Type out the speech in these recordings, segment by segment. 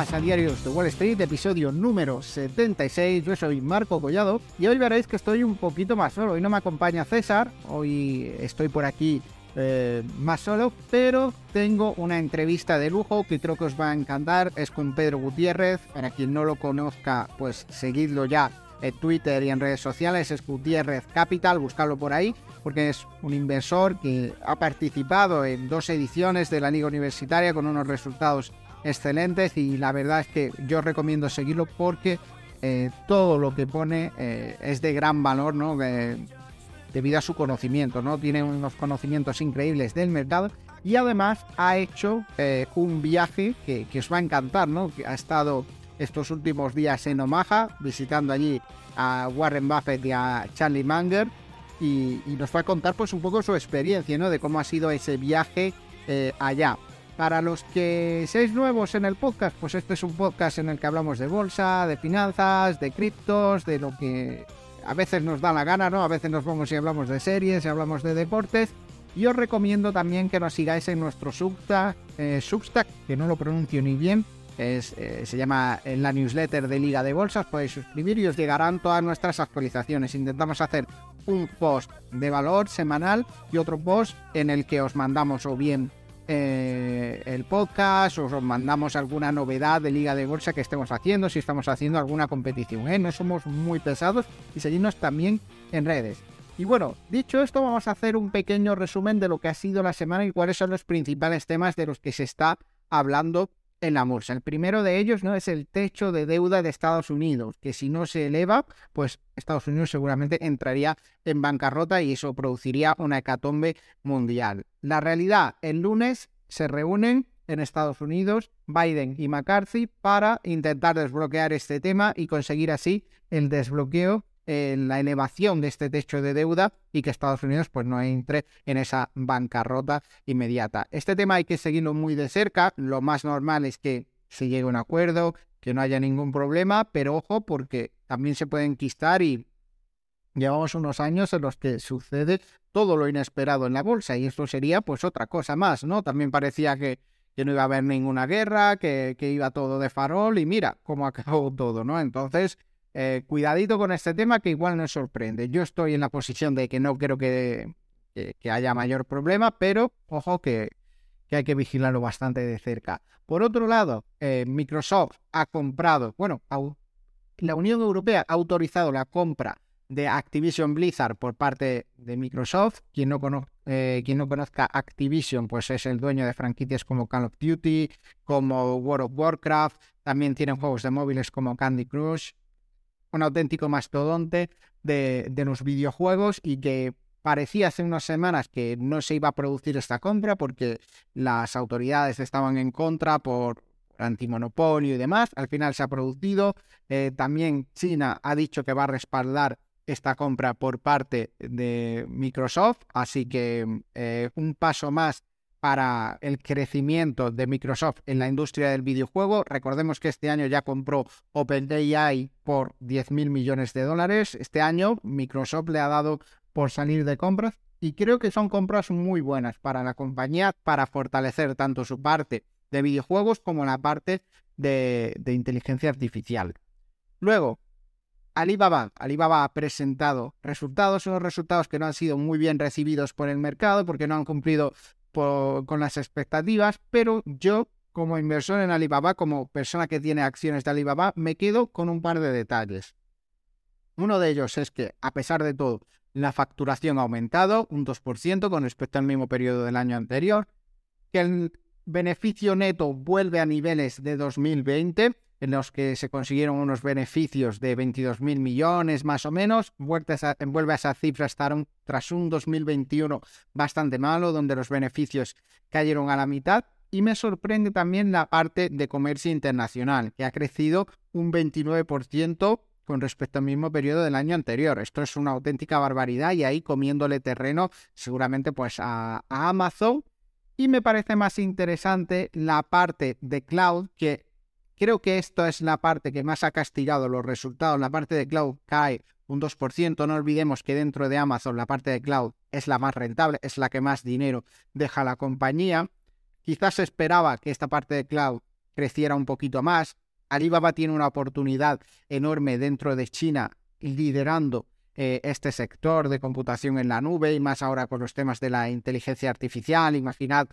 a Diarios de Wall Street, episodio número 76. Yo soy Marco Collado y hoy veréis que estoy un poquito más solo. Hoy no me acompaña César, hoy estoy por aquí eh, más solo, pero tengo una entrevista de lujo que creo que os va a encantar. Es con Pedro Gutiérrez. Para quien no lo conozca, pues seguidlo ya en Twitter y en redes sociales. Es Gutiérrez Capital, buscarlo por ahí, porque es un inversor que ha participado en dos ediciones de la Liga Universitaria con unos resultados excelentes y la verdad es que yo recomiendo seguirlo porque eh, todo lo que pone eh, es de gran valor, ¿no? debido a su conocimiento, ¿no? Tiene unos conocimientos increíbles del mercado y además ha hecho eh, un viaje que, os va a encantar, ¿no? Que ha estado estos últimos días en Omaha visitando allí a Warren Buffett y a Charlie Munger y, nos va a contar pues un poco su experiencia, ¿no? De cómo ha sido ese viaje allá. Para los que seáis nuevos en el podcast, pues este es un podcast en el que hablamos de bolsa, de finanzas, de criptos, de lo que a veces nos da la gana, ¿no? A veces nos vamos y hablamos de series, y hablamos de deportes. Y os recomiendo también que nos sigáis en nuestro Substack, eh, que no lo pronuncio ni bien, eh, se llama en la newsletter de Liga de Bolsas, podéis suscribir y os llegarán todas nuestras actualizaciones. Intentamos hacer un post de valor semanal y otro post en el que os mandamos o bien eh, el podcast, os mandamos alguna novedad de Liga de Bolsa que estemos haciendo, si estamos haciendo alguna competición. ¿eh? No somos muy pesados y seguimos también en redes. Y bueno, dicho esto, vamos a hacer un pequeño resumen de lo que ha sido la semana y cuáles son los principales temas de los que se está hablando en la bolsa. El primero de ellos no es el techo de deuda de Estados Unidos, que si no se eleva, pues Estados Unidos seguramente entraría en bancarrota y eso produciría una hecatombe mundial. La realidad, el lunes se reúnen en Estados Unidos Biden y McCarthy para intentar desbloquear este tema y conseguir así el desbloqueo la elevación de este techo de deuda y que Estados Unidos pues no entre en esa bancarrota inmediata. Este tema hay que seguirlo muy de cerca. Lo más normal es que se llegue a un acuerdo, que no haya ningún problema, pero ojo porque también se puede enquistar y llevamos unos años en los que sucede todo lo inesperado en la bolsa y esto sería pues otra cosa más, ¿no? También parecía que, que no iba a haber ninguna guerra, que, que iba todo de farol y mira cómo acabó todo, ¿no? Entonces eh, cuidadito con este tema que igual nos sorprende. Yo estoy en la posición de que no creo que, que, haya mayor problema, pero ojo que, hay que vigilarlo bastante de cerca. Por otro lado, eh, Microsoft ha comprado, bueno, la Unión Europea ha autorizado la compra de Activision Blizzard por parte de Microsoft. Quien no, eh, quien no conozca Activision, pues es el dueño de franquicias como Call of Duty, como World of Warcraft. También tienen juegos de móviles como Candy Crush un auténtico mastodonte de, los videojuegos y que parecía hace unas semanas que no se iba a producir esta compra porque las autoridades estaban en contra por antimonopolio y demás. Al final se ha producido. Eh, también China ha dicho que va a respaldar esta compra por parte de Microsoft. Así que eh, un paso más para el crecimiento de Microsoft en la industria del videojuego. Recordemos que este año ya compró OpenAI por 10 mil millones de dólares. Este año Microsoft le ha dado por salir de compras y creo que son compras muy buenas para la compañía para fortalecer tanto su parte de videojuegos como la parte de, de inteligencia artificial. Luego, Alibaba. Alibaba ha presentado resultados, unos resultados que no han sido muy bien recibidos por el mercado porque no han cumplido con las expectativas, pero yo como inversor en Alibaba, como persona que tiene acciones de Alibaba, me quedo con un par de detalles. Uno de ellos es que, a pesar de todo, la facturación ha aumentado un 2% con respecto al mismo periodo del año anterior, que el beneficio neto vuelve a niveles de 2020, en los que se consiguieron unos beneficios de 22.000 millones más o menos, vuelve a esa cifra tras un 2021 bastante malo, donde los beneficios cayeron a la mitad. Y me sorprende también la parte de comercio internacional, que ha crecido un 29% con respecto al mismo periodo del año anterior. Esto es una auténtica barbaridad y ahí comiéndole terreno seguramente pues a, a Amazon. Y me parece más interesante la parte de cloud que Creo que esto es la parte que más ha castigado los resultados. La parte de cloud cae un 2%. No olvidemos que dentro de Amazon la parte de cloud es la más rentable, es la que más dinero deja la compañía. Quizás se esperaba que esta parte de cloud creciera un poquito más. Alibaba tiene una oportunidad enorme dentro de China liderando eh, este sector de computación en la nube y más ahora con los temas de la inteligencia artificial. Imaginad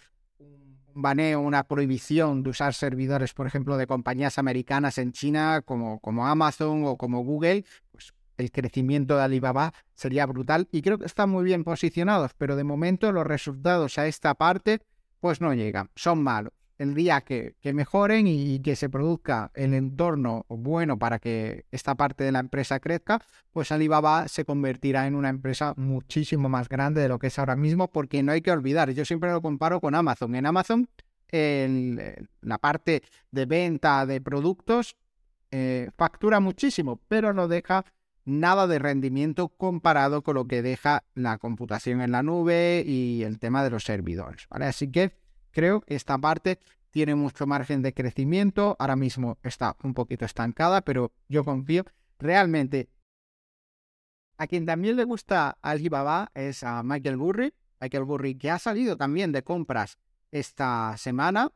baneo, una prohibición de usar servidores, por ejemplo, de compañías americanas en China como, como Amazon o como Google, pues el crecimiento de Alibaba sería brutal y creo que están muy bien posicionados, pero de momento los resultados a esta parte pues no llegan, son malos el día que, mejoren y, que se produzca el entorno bueno para que esta parte de la empresa crezca, pues Alibaba se convertirá en una empresa muchísimo más grande de lo que es ahora mismo, porque no hay que olvidar, yo siempre lo comparo con Amazon. En Amazon, la parte de venta de productos eh, factura muchísimo, pero no deja nada de rendimiento comparado con lo que deja la computación en la nube y el tema de los servidores. Así que Creo que esta parte tiene mucho margen de crecimiento. Ahora mismo está un poquito estancada, pero yo confío. Realmente, a quien también le gusta Alibaba es a Michael Burry. Michael Burry, que ha salido también de compras esta semana.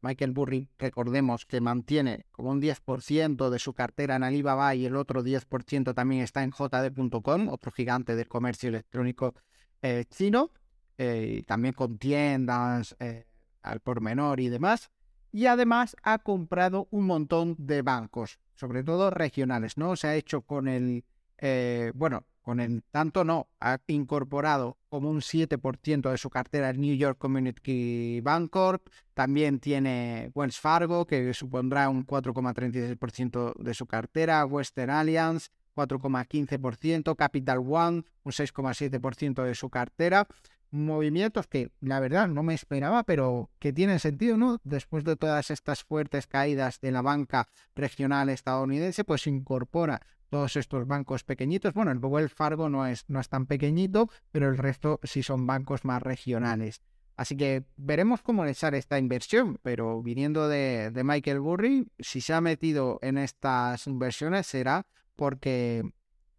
Michael Burry, recordemos que mantiene como un 10% de su cartera en Alibaba y el otro 10% también está en JD.com, otro gigante del comercio electrónico eh, chino, eh, también con tiendas, eh, al por menor y demás. Y además ha comprado un montón de bancos, sobre todo regionales, ¿no? Se ha hecho con el, eh, bueno, con el tanto no, ha incorporado como un 7% de su cartera el New York Community Bancorp, también tiene Wells Fargo, que supondrá un 4,36% de su cartera, Western Alliance, 4,15%, Capital One, un 6,7% de su cartera movimientos que la verdad no me esperaba, pero que tienen sentido, ¿no? Después de todas estas fuertes caídas de la banca regional estadounidense, pues incorpora todos estos bancos pequeñitos. Bueno, el Fargo no es, no es tan pequeñito, pero el resto sí son bancos más regionales. Así que veremos cómo le sale esta inversión, pero viniendo de, de Michael Burry, si se ha metido en estas inversiones será porque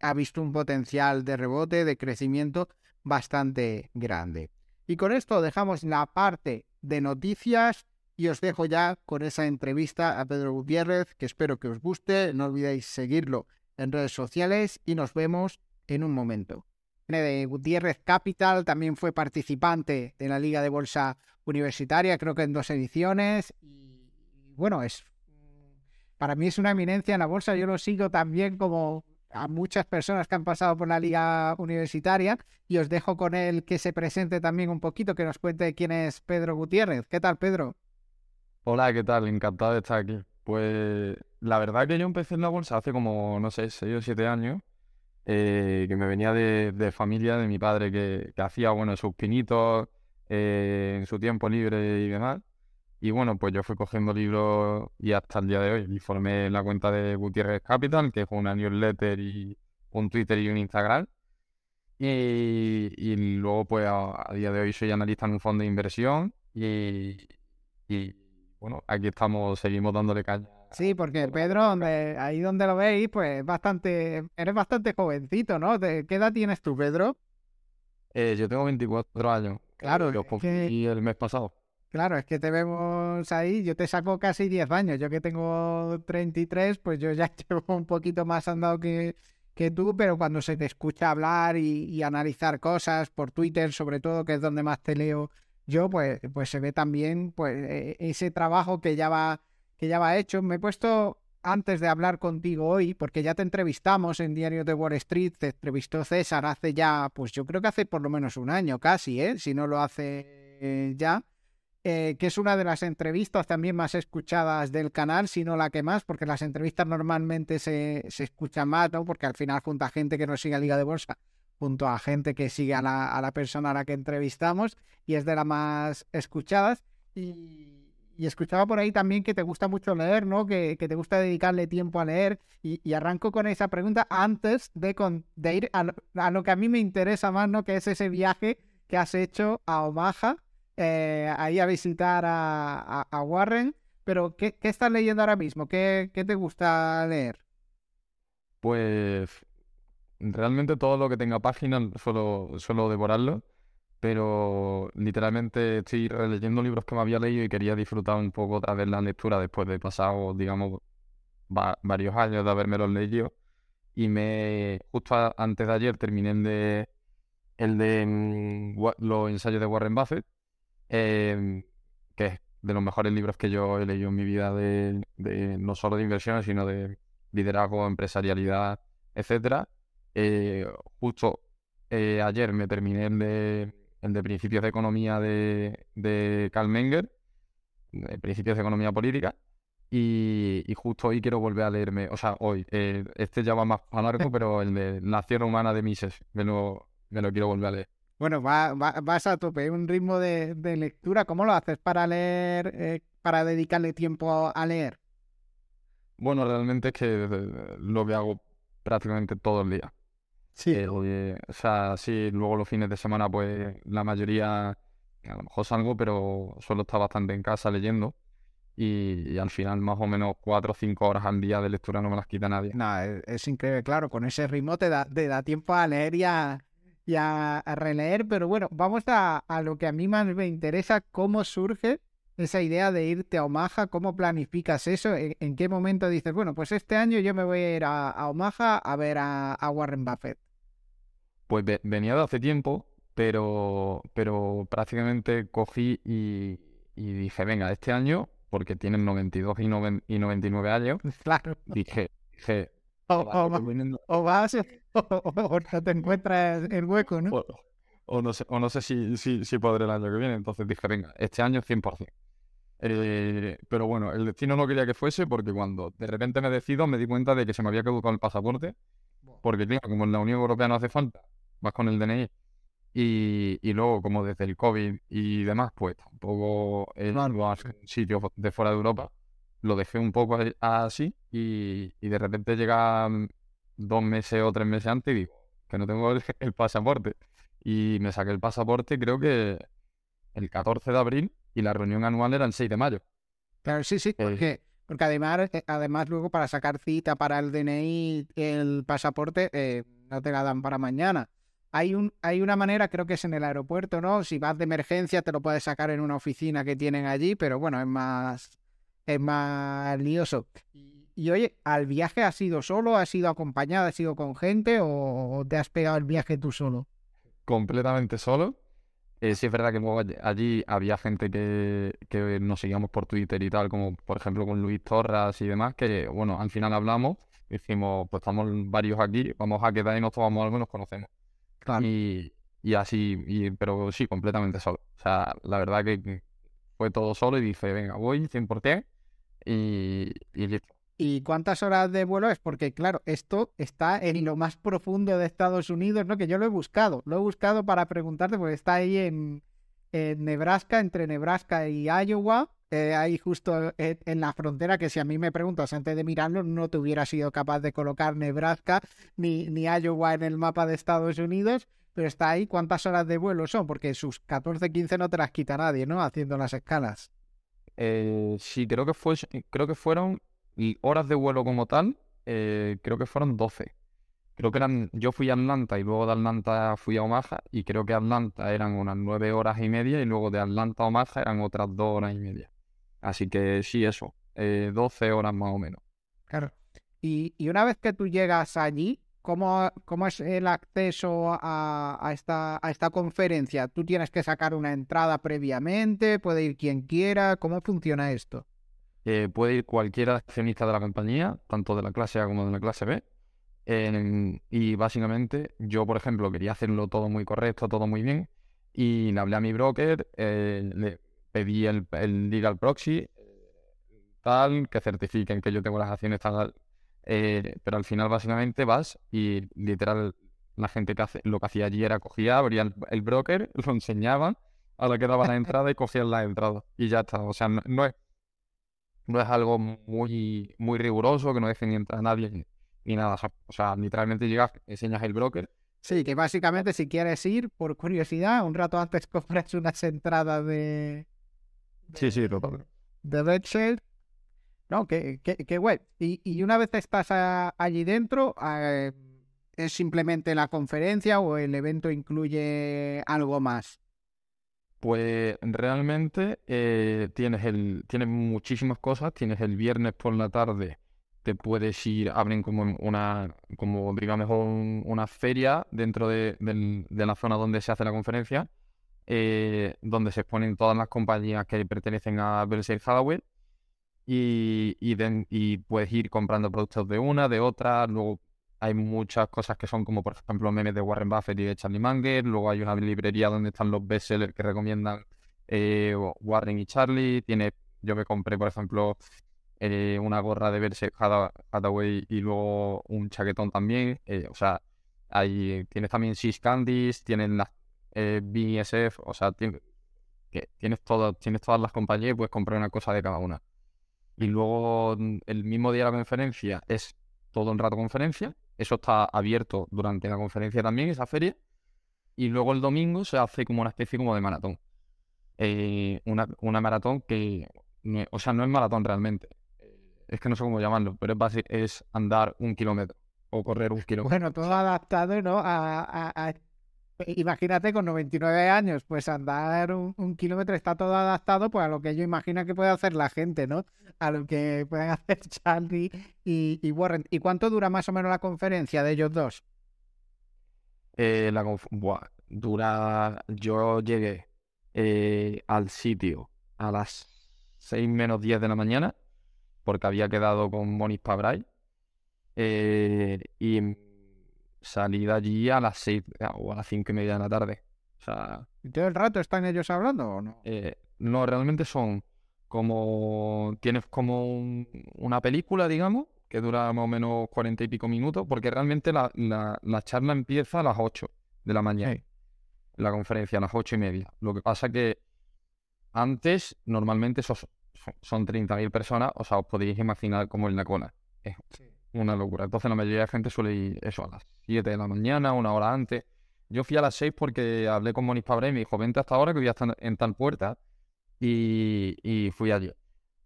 ha visto un potencial de rebote, de crecimiento bastante grande. Y con esto dejamos la parte de noticias y os dejo ya con esa entrevista a Pedro Gutiérrez, que espero que os guste. No olvidéis seguirlo en redes sociales y nos vemos en un momento. De Gutiérrez Capital también fue participante de la Liga de Bolsa Universitaria, creo que en dos ediciones. Y bueno, es para mí es una eminencia en la bolsa. Yo lo sigo también como a muchas personas que han pasado por la liga universitaria y os dejo con él que se presente también un poquito, que nos cuente quién es Pedro Gutiérrez. ¿Qué tal, Pedro? Hola, ¿qué tal? Encantado de estar aquí. Pues la verdad que yo empecé en la bolsa hace como, no sé, 6 o 7 años, eh, que me venía de, familia de mi padre que, hacía, bueno, sus pinitos eh, en su tiempo libre y demás. Y bueno, pues yo fui cogiendo libros y hasta el día de hoy. Y formé la cuenta de Gutiérrez Capital, que es una newsletter y un Twitter y un Instagram. Y, luego, pues a, día de hoy soy analista en un fondo de inversión. Y, bueno, aquí estamos, seguimos dándole caña. Sí, porque Pedro, donde, ahí donde lo veis, pues bastante, eres bastante jovencito, ¿no? ¿Qué edad tienes tú, Pedro? Eh, yo tengo 24 años. Claro. Yo y el mes pasado. Claro, es que te vemos ahí, yo te saco casi 10 años, yo que tengo 33, pues yo ya llevo un poquito más andado que, que tú, pero cuando se te escucha hablar y, analizar cosas por Twitter, sobre todo, que es donde más te leo yo, pues, pues se ve también pues, e, ese trabajo que ya va, que ya va hecho. Me he puesto antes de hablar contigo hoy, porque ya te entrevistamos en Diario de Wall Street, te entrevistó César hace ya, pues yo creo que hace por lo menos un año casi, ¿eh? si no lo hace ya. Eh, que es una de las entrevistas también más escuchadas del canal, si no la que más, porque las entrevistas normalmente se, se escuchan más, ¿no? Porque al final junto a gente que no sigue a Liga de Bolsa, junto a gente que sigue a la, persona a la que entrevistamos, y es de las más escuchadas. Y, escuchaba por ahí también que te gusta mucho leer, ¿no? Que, te gusta dedicarle tiempo a leer. Y, arranco con esa pregunta antes de, de ir a a lo, que a mí me interesa más, ¿no? Que es ese viaje que has hecho a Omaha eh, ahí a visitar a, Warren. Pero, ¿qué, estás leyendo ahora mismo? ¿Qué, te gusta leer? Pues realmente todo lo que tenga páginas suelo, suelo devorarlo. pero literalmente estoy releyendo libros que me había leído y quería disfrutar un poco otra vez la lectura después de pasado, digamos, varios años de haberme los leído. Y me, justo antes de ayer terminé de, el de mm, los ensayos de Warren Buffett, em, que es de los mejores libros que yo he leído en mi vida, de, no solo de inversiones, sino de liderazgo, empresarialidad, etcétera. Eh, justo eh, ayer me terminé el de el de Principios de Economía de, de Karl Menger, de Principios de Economía Política, y, justo hoy quiero volver a leerme, o sea, hoy, eh, este ya va más a largo, pero el de Nación Humana de Mises, me lo, me lo quiero volver a leer. Bueno, va, vas a tope, un ritmo de, lectura, ¿cómo lo haces para leer, eh, para dedicarle tiempo a leer? Bueno, realmente es que lo que hago prácticamente todo el día. Sí. Eh, o sea, sí, luego los fines de semana, pues la mayoría, a lo mejor salgo, pero suelo estar bastante en casa leyendo. Y, al final, más o menos cuatro o cinco horas al día de lectura no me las quita nadie. No, es, increíble, claro, con ese ritmo te da, te da tiempo a leer y a, a, releer. Pero bueno, vamos a, a lo que a mí más me interesa, cómo surge esa idea de irte a Omaha, ¿cómo planificas eso? ¿En, qué momento dices, bueno, pues este año yo me voy a ir a, Omaha a ver a, Warren Buffett? Pues venía de hace tiempo, pero, pero prácticamente cogí y, dije, venga, este año, porque tienen 92 y, y 99 años, claro. dije, dije o, vas o, no te encuentras el hueco, ¿no? O, no sé, o no sé si, si, si podré el año que viene. Entonces dije, venga, este año 100%. Eh, pero bueno, el destino no quería que fuese porque cuando de repente me decido me di cuenta de que se me había caducado el pasaporte. Porque claro, como en la Unión Europea no hace falta, vas con el DNI. Y, y luego, como desde el COVID y demás, pues tampoco es algo sitio de fuera de Europa. Lo dejé un poco así y, y de repente llega dos meses o tres meses antes y digo que no tengo el pasaporte. Y me saqué el pasaporte creo que el 14 de abril y la reunión anual era el 6 de mayo. Claro, sí, sí, porque, porque además, eh, además luego para sacar cita para el DNI, el pasaporte, eh, no te la dan para mañana. Hay, un, hay una manera, creo que es en el aeropuerto, ¿no? Si vas de emergencia te lo puedes sacar en una oficina que tienen allí, pero bueno, es más, es más lioso. Y, oye, ¿al viaje has ido solo? ¿Has sido acompañado? ¿Has ido con gente? ¿O te has pegado el viaje tú solo? Completamente solo. Eh, sí es verdad que luego allí había gente que, que nos seguíamos por Twitter y tal, como por ejemplo con Luis Torras y demás, que bueno, al final hablamos, decimos, pues estamos varios aquí, vamos a quedar y nos tomamos algo y nos conocemos. Y, y así, y, pero sí, completamente solo. O sea, la verdad que fue todo solo y dije, venga, voy 100% y, y listo. ¿Y cuántas horas de vuelo es? Porque, claro, esto está en lo más profundo de Estados Unidos, ¿no? Que yo lo he buscado. Lo he buscado para preguntarte, porque está ahí en, Nebraska, entre Nebraska y Iowa. Eh, ahí justo en, la frontera, que si a mí me preguntas antes de mirarlo, no te hubiera sido capaz de colocar Nebraska ni, ni Iowa en el mapa de Estados Unidos. Pero está ahí, ¿cuántas horas de vuelo son? Porque sus 14, 15 no te las quita nadie, ¿no? Haciendo las escalas. Eh, sí, creo que, fue, creo que fueron y horas de vuelo como tal, eh, creo que fueron 12. Creo que eran, yo fui a Atlanta y luego de Atlanta fui a Omaha y creo que Atlanta eran unas 9 horas y media y luego de Atlanta a Omaha eran otras 2 horas y media. Así que sí, eso, 12 eh, horas más o menos. Claro. Y, y, una vez que tú llegas allí, ¿cómo, cómo es el acceso a, a, esta, a esta conferencia? ¿Tú tienes que sacar una entrada previamente? ¿Puede ir quien quiera? ¿Cómo funciona esto? Eh, puede ir cualquier accionista de la compañía, tanto de la clase A como de la clase B. y básicamente yo, por ejemplo, quería hacerlo todo muy correcto, todo muy bien, y le hablé a mi broker, eh, le pedí el, legal proxy, tal, que certifiquen que yo tengo las acciones tal, eh, pero al final básicamente vas y literal la gente que hace, lo que hacía allí era cogía, abría el, broker, lo enseñaban, a la que daba la entrada y cogían la entrada y ya está. O sea, no es no es algo muy, muy riguroso, que no dejen ni entrar a nadie ni, nada. O sea, literalmente llegas, enseñas el broker. Sí, que básicamente si quieres ir, por curiosidad, un rato antes compras unas entradas de... sí, sí, total. De Red No, qué, qué, web. Y, y, una vez estás allí dentro, eh, ¿es simplemente la conferencia o el evento incluye algo más? Pues realmente eh, tienes el, tienes muchísimas cosas. Tienes el viernes por la tarde, te puedes ir, abren como una, como digamos una feria dentro de, de la zona donde se hace la conferencia eh, donde se exponen todas las compañías que pertenecen a Berkshire Hathaway y, y, puedes ir comprando productos de una, de otra, luego hay muchas cosas que son como por ejemplo memes de Warren Buffett y de Charlie Munger, luego hay una librería donde están los bestsellers que recomiendan eh, Warren y Charlie, tiene, yo me compré por ejemplo eh, una gorra de Berkshire Hathaway y luego un chaquetón también, o sea, hay, tienes también Six Candies, tienen las eh, BSF, o sea, tienes, tienes, tienes todas las compañías y puedes comprar una cosa de cada una. Y luego mm, el mismo día de la conferencia es todo un rato conferencia, eso está abierto durante la conferencia también, esa feria, y luego el domingo se hace como una especie como de maratón. Eh, una, una, maratón que, o sea, no es maratón realmente, es que no sé cómo llamarlo, pero es, es andar un kilómetro o correr un kilómetro. Bueno, todo adaptado ¿no? a, a, Imagínate con 99 años, pues andar un, kilómetro está todo adaptado pues a lo que yo imagino que puede hacer la gente, ¿no? A lo que pueden hacer Charlie y, Warren. ¿Y cuánto dura más o menos la conferencia de ellos dos? Eh, la dura. Yo llegué eh, al sitio a las 6 menos 10 de la mañana, porque había quedado con Monis Pabray. Eh, y salí de allí a las seis o a las cinco y media de la tarde. O sea. ¿Y todo el rato están ellos hablando o no? Eh, no, realmente son como. Tienes como una película, digamos, que dura más o menos cuarenta y pico minutos, porque realmente la, charla empieza a las ocho de la mañana. La conferencia a las ocho y media. Lo que pasa que antes, normalmente son, son 30.000 personas, o sea, os podéis imaginar como en la cola. Una locura. Entonces la mayoría de gente suele ir eso a las 7 de la mañana, una hora antes. Yo fui a las 6 porque hablé con Monis Pabre y me dijo, vente hasta ahora que voy a estar en tal puerta. Y, fui allí.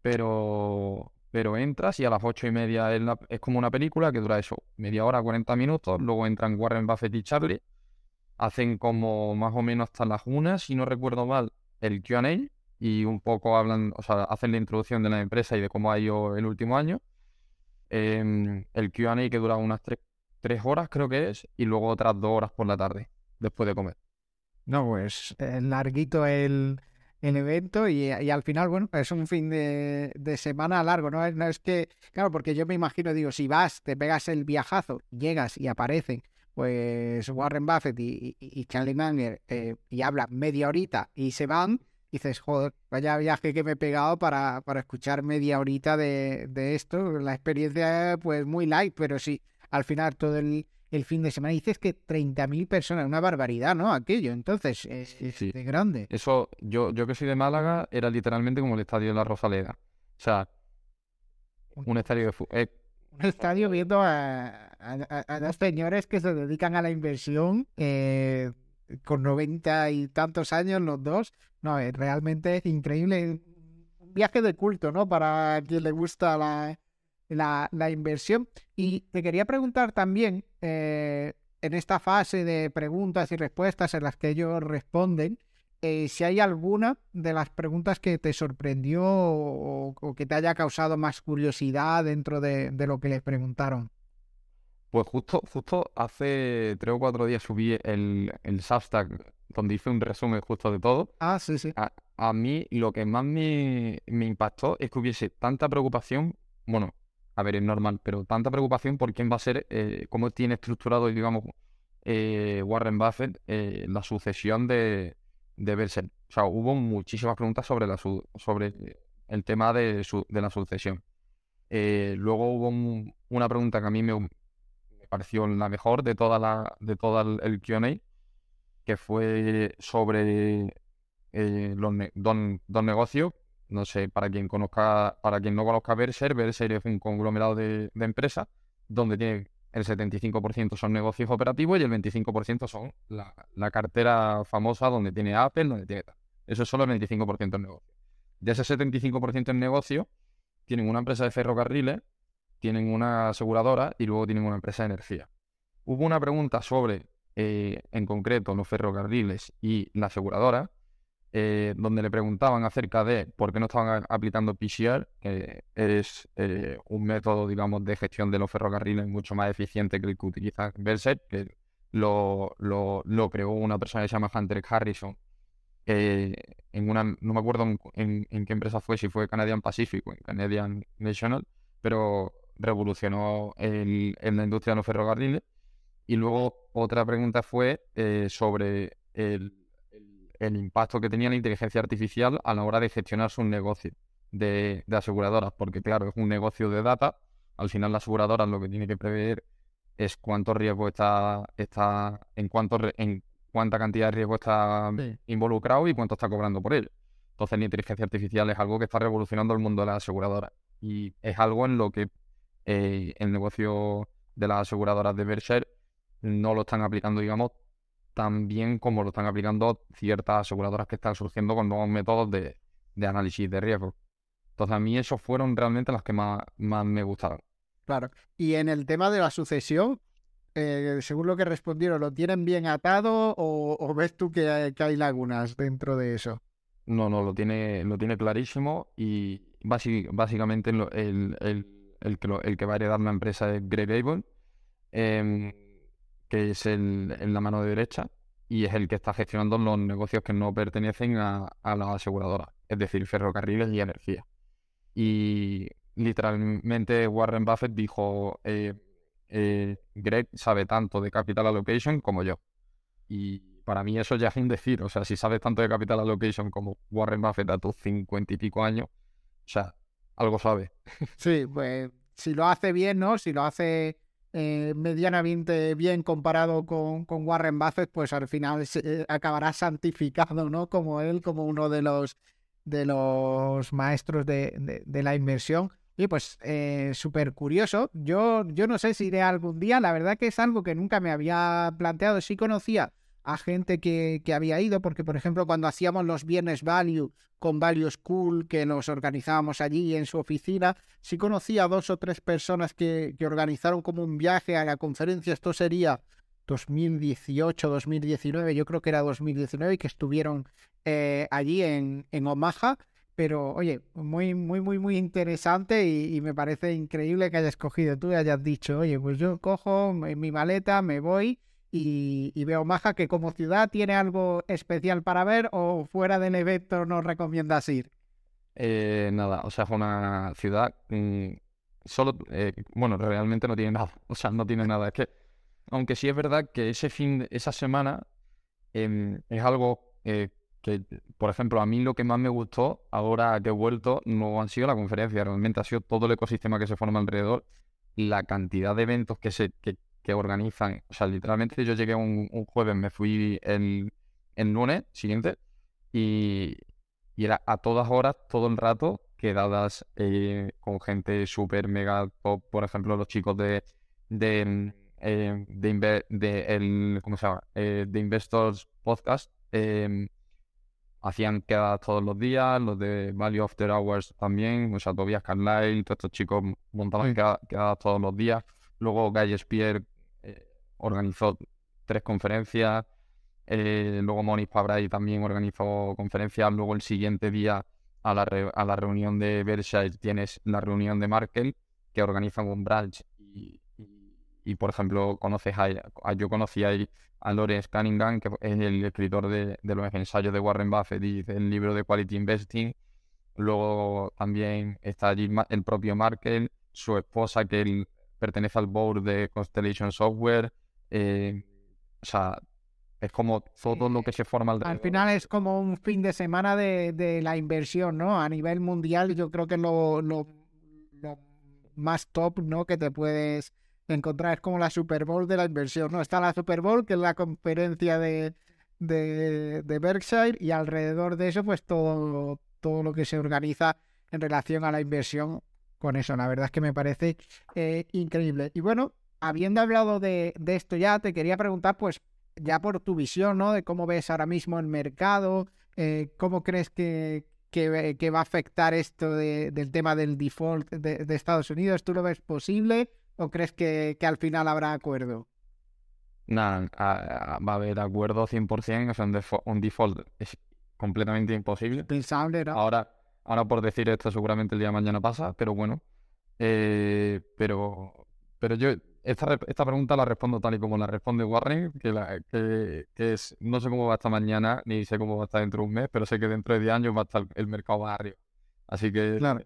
Pero, pero entras y a las 8 y media es, como una película que dura eso, media hora, 40 minutos. Luego entran Warren Buffett y Charlie. Hacen como más o menos hasta las 1, si no recuerdo mal, el QA y un poco hablan, o sea, hacen la introducción de la empresa y de cómo ha ido el último año. Em, el QA que dura unas tres, horas, creo que es, y luego otras dos horas por la tarde, después de comer. No, pues eh, larguito el, evento y, al final, bueno, es un fin de, semana largo, ¿no? ¿no? es que, claro, porque yo me imagino, digo, si vas, te pegas el viajazo, llegas y aparecen, pues Warren Buffett y, Charlie Munger eh, y hablan media horita y se van, dices, joder, vaya viaje que me he pegado para, para escuchar media horita de, de, esto. La experiencia, pues muy light, pero sí, al final todo el, el fin de semana dices que 30.000 personas, una barbaridad, ¿no? Aquello, entonces, es, de grande. Eso, yo, yo que soy de Málaga, era literalmente como el estadio de la Rosaleda. O sea, un, estadio de fútbol. Eh, un estadio viendo a, a, dos señores que se dedican a la inversión. Eh, con 90 y tantos años los dos. No, es realmente increíble. Un viaje de culto, ¿no? Para quien le gusta la, la, inversión. Y te quería preguntar también, eh, en esta fase de preguntas y respuestas en las que ellos responden, eh, si hay alguna de las preguntas que te sorprendió o, que te haya causado más curiosidad dentro de, de lo que les preguntaron. Pues justo, justo hace tres o cuatro días subí el, el Substack donde hice un resumen justo de todo. Ah, sí, sí. A, mí lo que más me, impactó es que hubiese tanta preocupación, bueno, a ver, es normal, pero tanta preocupación por quién va a ser, eh, cómo tiene estructurado, digamos, eh, Warren Buffett eh, la sucesión de, de Bersen. O sea, hubo muchísimas preguntas sobre, la sobre el tema de, su, de la sucesión. luego hubo una pregunta que a mí me, pareció la mejor de toda la de todo el, QA, que fue sobre eh, los dos, negocios. No sé, para quien conozca, para quien no conozca Berser, Berser es un conglomerado de, empresas donde tiene el 75% son negocios operativos y el 25% son la, cartera famosa donde tiene Apple, donde tiene. Eso es solo el 25% en negocio. De ese 75% en negocio, tienen una empresa de ferrocarriles tienen una aseguradora y luego tienen una empresa de energía. Hubo una pregunta sobre, eh, en concreto, los ferrocarriles y la aseguradora, eh, donde le preguntaban acerca de por qué no estaban aplicando PCR, que es eh, un método, digamos, de gestión de los ferrocarriles mucho más eficiente que el que utiliza Verset, que lo, lo, lo, creó una persona que se llama Hunter Harrison. en una, no me acuerdo en, en, qué empresa fue, si fue Canadian Pacific o Canadian National, pero revolucionó en la industria de los ferrocarriles. Y luego otra pregunta fue eh, sobre el, el, impacto que tenía la inteligencia artificial a la hora de gestionar sus negocios de, de, aseguradoras, porque claro, es un negocio de data. Al final la aseguradora lo que tiene que prever es cuánto riesgo está, está en cuánto en cuánta cantidad de riesgo está involucrado y cuánto está cobrando por él. Entonces la inteligencia artificial es algo que está revolucionando el mundo de las aseguradoras y es algo en lo que eh, el negocio de las aseguradoras de Berkshire no lo están aplicando, digamos, tan bien como lo están aplicando ciertas aseguradoras que están surgiendo con nuevos métodos de, análisis de riesgo. Entonces, a mí esos fueron realmente las que más, más me gustaron. Claro. Y en el tema de la sucesión, eh, según lo que respondieron, ¿lo tienen bien atado o, ves tú que hay, lagunas dentro de eso? No, no, lo tiene, lo tiene clarísimo y básicamente el, el, que el que va a heredar la empresa es Greg Abel. Que es el, en la mano derecha, y es el que está gestionando los negocios que no pertenecen a, a las aseguradoras, es decir, ferrocarriles y energía. Y literalmente Warren Buffett dijo, eh, eh, Greg sabe tanto de capital allocation como yo. Y para mí eso ya es un decir, o sea, si sabes tanto de capital allocation como Warren Buffett a tus cincuenta y pico años, o sea, algo sabe. Sí, pues si lo hace bien, ¿no? Si lo hace eh, medianamente bien comparado con, con, Warren Buffett, pues al final acabará santificado, ¿no? Como él, como uno de los, de los maestros de, de, la inversión. Y pues eh, súper curioso. Yo, yo no sé si iré algún día. La verdad que es algo que nunca me había planteado. Sí conocía a gente que, que, había ido, porque por ejemplo cuando hacíamos los viernes value con Value School, que nos organizábamos allí en su oficina, sí conocía a dos o tres personas que, que organizaron como un viaje a la conferencia, esto sería 2018, 2019, yo creo que era 2019, y que estuvieron eh, allí en, en Omaha. Pero oye, muy, muy, muy, muy interesante y, y, me parece increíble que hayas cogido tú y hayas dicho, oye, pues yo cojo mi maleta, me voy y, veo Maja que como ciudad tiene algo especial para ver o fuera del evento nos recomiendas ir. Eh, nada, o sea, es una ciudad mm, solo, eh, bueno, realmente no tiene nada, o sea, no tiene nada. Es que, aunque sí es verdad que ese fin, esa semana em, es algo eh, que, por ejemplo, a mí lo que más me gustó ahora que he vuelto no han sido la conferencia, realmente ha sido todo el ecosistema que se forma alrededor, la cantidad de eventos que se, que, que organizan. O sea, literalmente yo llegué un, jueves, me fui el, el lunes siguiente y, y, era a todas horas, todo el rato, quedadas eh, con gente súper mega top. Por ejemplo, los chicos de, de, eh, de, el, ¿cómo se llama? Eh, de Investors Podcast. Em, hacían quedadas todos los días, los de Value After Hours también, o sea, Tobias Carlyle, todos estos chicos montaban quedadas, todos los días. Luego Guy Spear organizó tres conferencias. Eh, luego Moniz Pabray también organizó conferencias. Luego el siguiente día a la, a la reunión de Berkshire tienes la reunión de Markel, que organiza un branch. Y, y, por ejemplo, conoces a, yo conocí ahí a Lawrence Cunningham, que es el escritor de, de, los ensayos de Warren Buffett y del libro de Quality Investing. Luego también está allí el propio Markel, su esposa, que pertenece al board de Constellation Software. Eh, o sea, es como todo lo que se forma alrededor. Al final es como un fin de semana de, la inversión, ¿no? A nivel mundial yo creo que lo, lo, más top, ¿no? Que te puedes encontrar es como la Super Bowl de la inversión, ¿no? Está la Super Bowl, que es la conferencia de, de, de Berkshire, y alrededor de eso, pues todo, todo lo que se organiza en relación a la inversión con eso. La verdad es que me parece eh, increíble. Y bueno, habiendo hablado de, esto ya, te quería preguntar, pues, ya por tu visión, ¿no? De cómo ves ahora mismo el mercado, eh, cómo crees que, que, va a afectar esto del tema del default de, Estados Unidos. ¿Tú lo ves posible o crees que, al final habrá acuerdo? Nada, va a haber acuerdo 100%, o sea, un, default, completamente imposible. Ahora, ahora por decir esto seguramente el día de mañana pasa, pero bueno. Eh, pero, pero yo esta, esta pregunta la respondo tal y como la responde Warren, que, la, que, es no sé cómo va a estar mañana, ni sé cómo va a estar dentro de un mes, pero sé que dentro de 10 años va a estar el mercado arriba. Así que claro.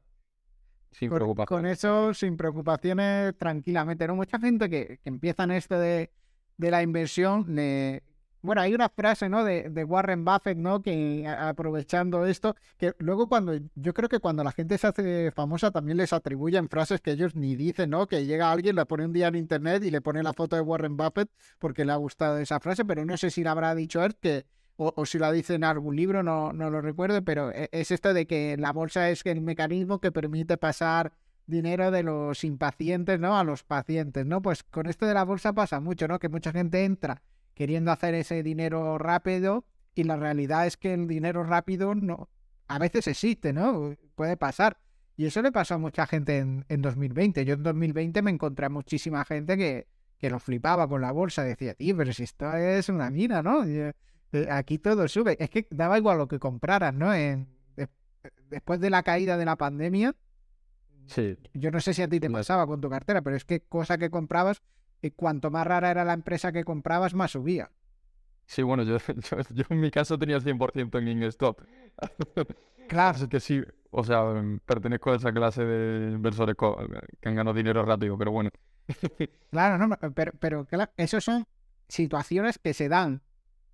sin con, preocupaciones. Con eso, sin preocupaciones, tranquilamente. ¿no? Mucha gente que, que empieza en esto de, de la inversión le, bueno, hay una frase, ¿no? De, de, Warren Buffett, ¿no? Que aprovechando esto, que luego cuando, yo creo que cuando la gente se hace famosa también les atribuyen frases que ellos ni dicen, ¿no? Que llega alguien, le pone un día en internet y le pone la foto de Warren Buffett porque le ha gustado esa frase, pero no sé si la habrá dicho él, que, o, o si la dice en algún libro, no, no lo recuerdo, pero e, es esto de que la bolsa es el mecanismo que permite pasar dinero de los impacientes, ¿no? A los pacientes, ¿no? Pues con esto de la bolsa pasa mucho, ¿no? Que mucha gente entra queriendo hacer ese dinero rápido y la realidad es que el dinero rápido no a veces existe, ¿no? Puede pasar. Y eso le pasó a mucha gente en, en 2020. Yo en 2020 me encontré a muchísima gente que, que lo flipaba con la bolsa. Decía, tío, pero si esto es una mina, ¿no? Y, eh, aquí todo sube. Es que daba igual lo que compraras, ¿no? En, de, después de la caída de la pandemia. Sí. Yo no sé si a ti te pasaba con tu cartera, pero es que cosa que comprabas y cuanto más rara era la empresa que comprabas, más subía. Sí, bueno, yo, yo, yo en mi caso tenía 100% en GameStop. Claro. Así que sí, o sea, pertenezco a esa clase de inversores que han ganado dinero rápido, pero bueno. claro, no, pero, pero claro, esos son situaciones que se dan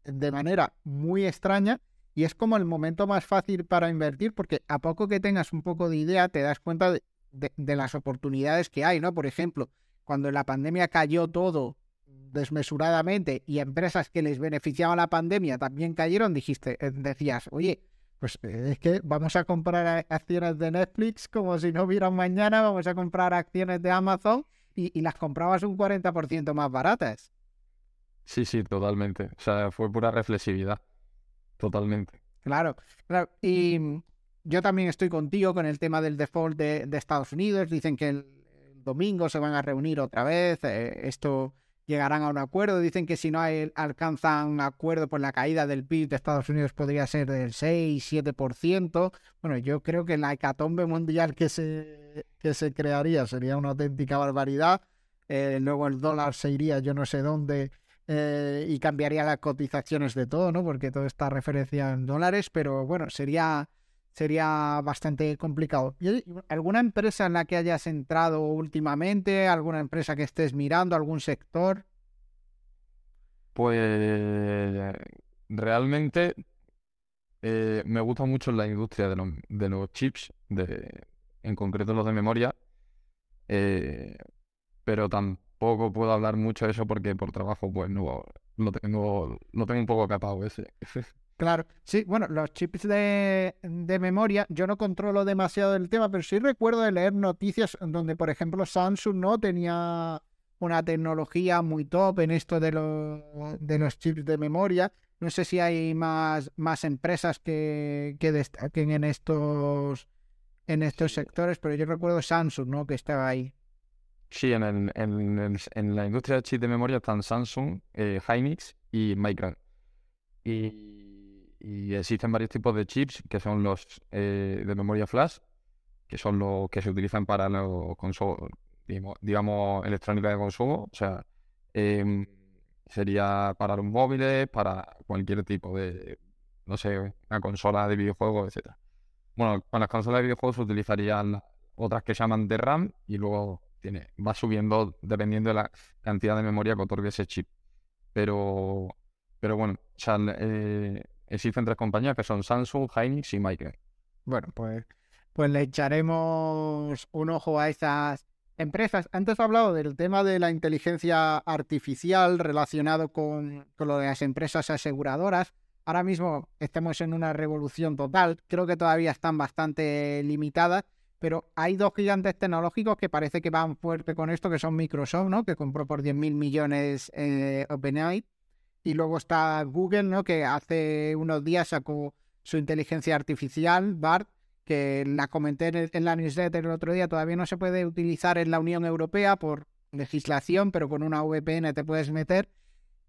de manera muy extraña y es como el momento más fácil para invertir porque a poco que tengas un poco de idea te das cuenta de, de, de las oportunidades que hay, ¿no? Por ejemplo, cuando la pandemia cayó todo desmesuradamente y empresas que les beneficiaba la pandemia también cayeron, dijiste, eh, decías, oye, pues eh, es que vamos a comprar acciones de Netflix como si no hubiera mañana, vamos a comprar acciones de Amazon y, y las comprabas un 40% más baratas. Sí, sí, totalmente. O sea, fue pura reflexividad. Totalmente. Claro, claro. Y yo también estoy contigo con el tema del default de, de Estados Unidos. Dicen que el, domingo se van a reunir otra vez, eh, esto llegarán a un acuerdo, dicen que si no hay, alcanzan un acuerdo por la caída del PIB de Estados Unidos podría ser del 6-7%, bueno, yo creo que la hecatombe mundial que se, que se crearía sería una auténtica barbaridad, eh, luego el dólar se iría yo no sé dónde eh, y cambiaría las cotizaciones de todo, ¿no? Porque todo está referencia en dólares, pero bueno, sería sería bastante complicado. ¿Y ¿Alguna empresa en la que hayas entrado últimamente? ¿Alguna empresa que estés mirando? ¿Algún sector? Pues realmente eh, me gusta mucho la industria de los, de los chips, de, en concreto los de memoria, eh, pero tampoco puedo hablar mucho de eso porque por trabajo pues no lo tengo, lo tengo un poco capado ese. Claro, sí, bueno, los chips de, de, memoria, yo no controlo demasiado el tema, pero sí recuerdo de leer noticias donde, por ejemplo, Samsung no tenía una tecnología muy top en esto de, lo, de los chips de memoria. No sé si hay más, más empresas que, que destaquen en estos, en estos sectores, pero yo recuerdo Samsung, ¿no? Que estaba ahí. Sí, en, el, en, en la industria de chips de memoria están Samsung, eh, Hynix y Micron. Y y existen varios tipos de chips que son los eh, de memoria flash, que son los que se utilizan para los consumos, digamos, electrónica de consumo. O sea, eh, sería para los móviles, para cualquier tipo de, no sé, una consola de videojuegos, etcétera. Bueno, con las consolas de videojuegos se utilizarían otras que llaman de RAM y luego tiene, va subiendo dependiendo de la cantidad de memoria que otorgue ese chip. Pero, pero bueno, o sea, eh, Existen tres compañías que son Samsung, Hynix y Micron. Bueno, pues, pues le echaremos un ojo a esas empresas. Antes he hablado del tema de la inteligencia artificial relacionado con, con lo de las empresas aseguradoras. Ahora mismo estamos en una revolución total. Creo que todavía están bastante limitadas, pero hay dos gigantes tecnológicos que parece que van fuerte con esto, que son Microsoft, ¿no? Que compró por 10.000 millones eh, OpenAI y luego está Google, ¿no? Que hace unos días sacó su inteligencia artificial, BART, que la comenté en la newsletter el otro día, todavía no se puede utilizar en la Unión Europea por legislación, pero con una VPN te puedes meter